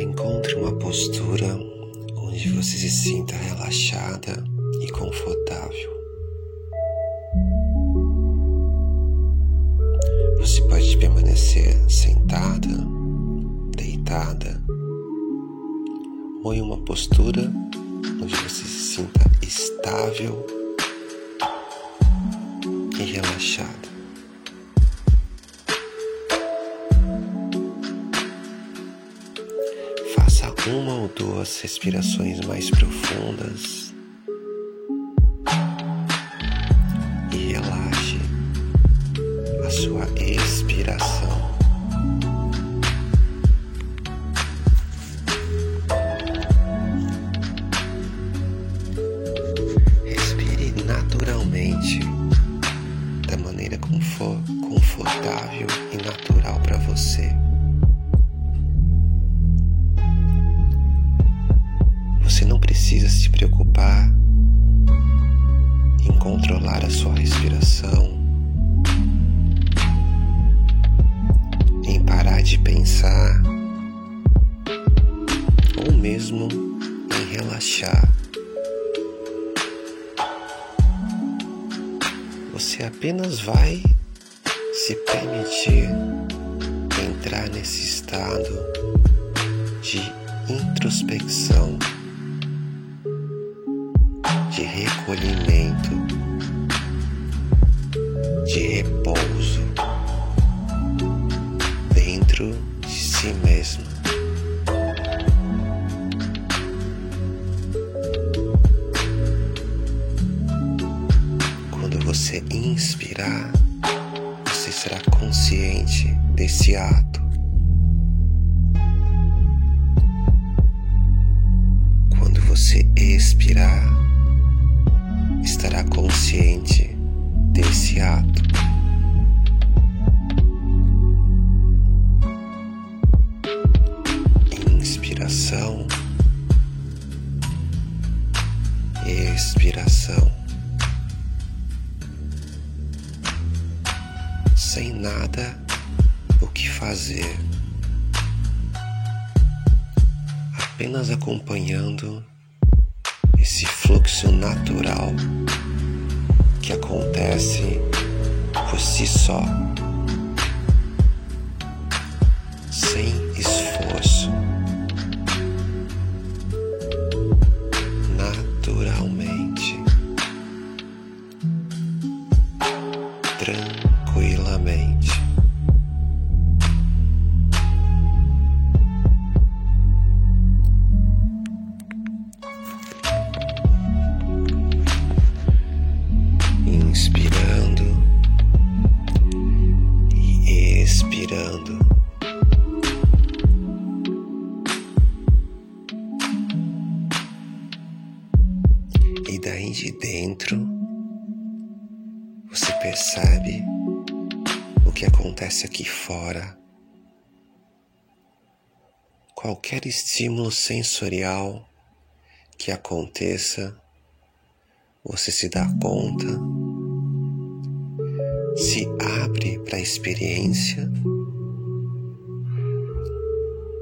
Encontre uma postura onde você se sinta relaxada e confortável. Você pode permanecer sentada, deitada ou em uma postura onde você se sinta estável e relaxada. Uma ou duas respirações mais profundas e relaxe a sua expiração. Respire naturalmente, da maneira como for confortável e natural para você. Precisa se preocupar em controlar a sua respiração, em parar de pensar, ou mesmo em relaxar. Você apenas vai se permitir entrar nesse estado de introspecção, recolhimento, de repouso dentro de si mesmo. Quando você inspirar, você será consciente desse ato. Quando você expirar, estará consciente desse ato. Inspiração, expiração. sem nada o que fazer, apenas acompanhando esse fluxo natural que acontece por si só, sem Inspirando e expirando. E daí de dentro você percebe o que acontece aqui fora. Qualquer estímulo sensorial que aconteça, você se dá conta, se abre para a experiência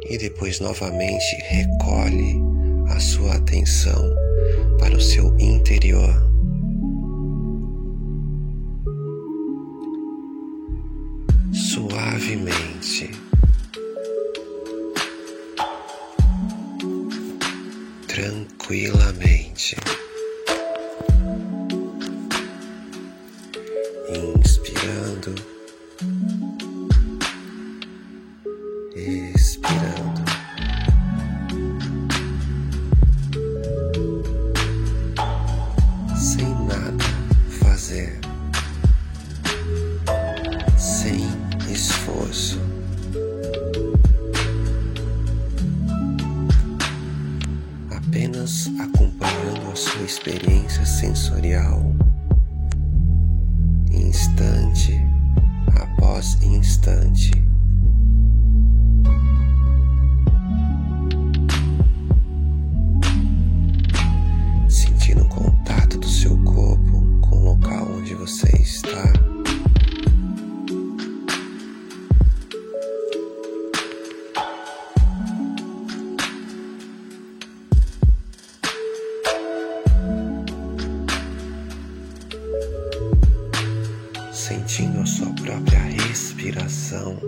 e depois novamente recolhe a sua atenção para o seu interior. suavemente, tranquilamente, fazer. sem esforço. Apenas acompanhando a sua experiência sensorial, instante após instante. coração.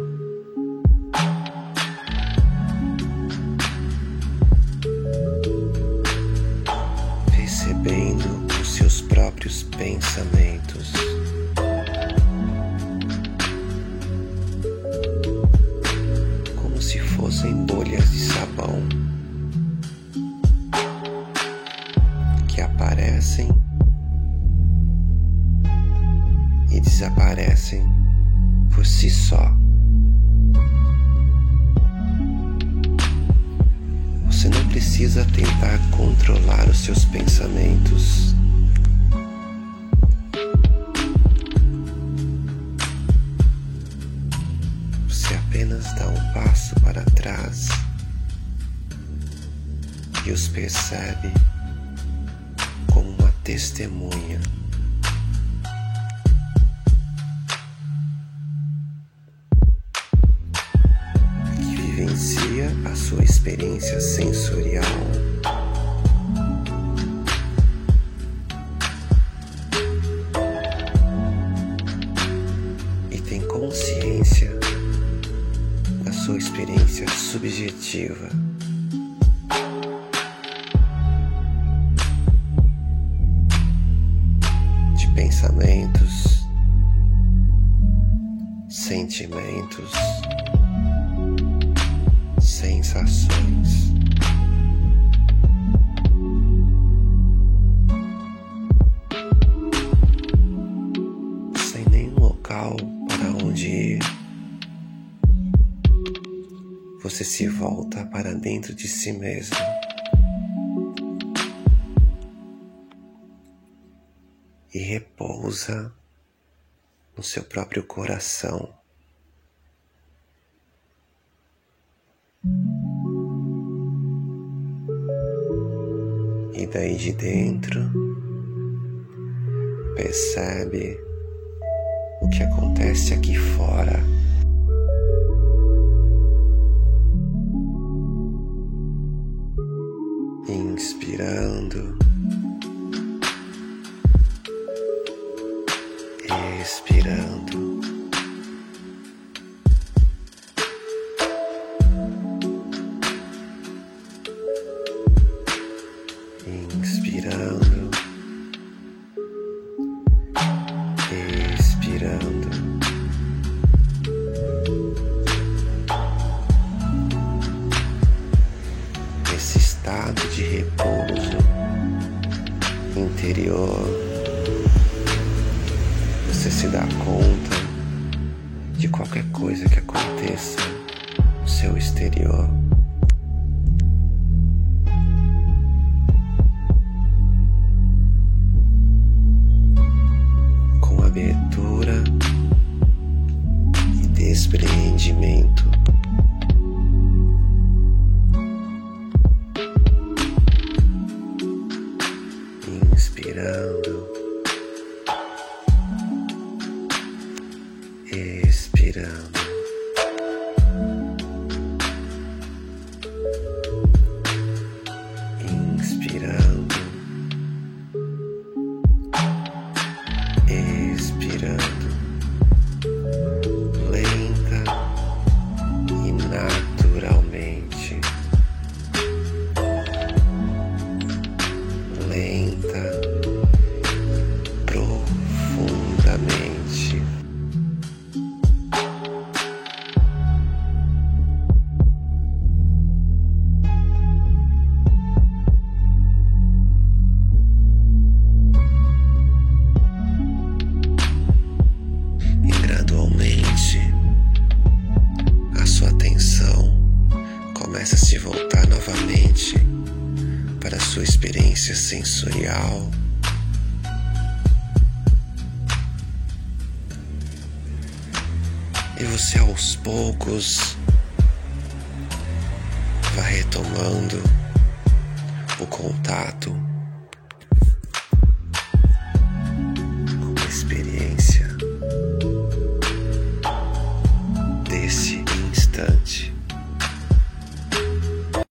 Percebendo os seus próprios pensamentos. Como se fossem bolhas de sabão que aparecem e desaparecem por si só. Você não precisa tentar controlar os seus pensamentos. Você apenas dá um passo para trás e os percebe como uma testemunha. Vivencia a sua experiência sensorial. E tem consciência da sua experiência subjetiva. de Pensamentos, sentimentos, sensações. Sem nenhum local para onde ir, você se volta para dentro de si mesmo. E repousa no seu próprio coração. Daí de dentro, percebe o que acontece aqui fora. Inspirando, expirando. Inspirando, expirando. Esse estado de repouso interior, você se dá conta de qualquer coisa que aconteça no seu exterior. Desprendimento. Inspirando, expirando. Sensorial. E você aos poucos vai retomando o contato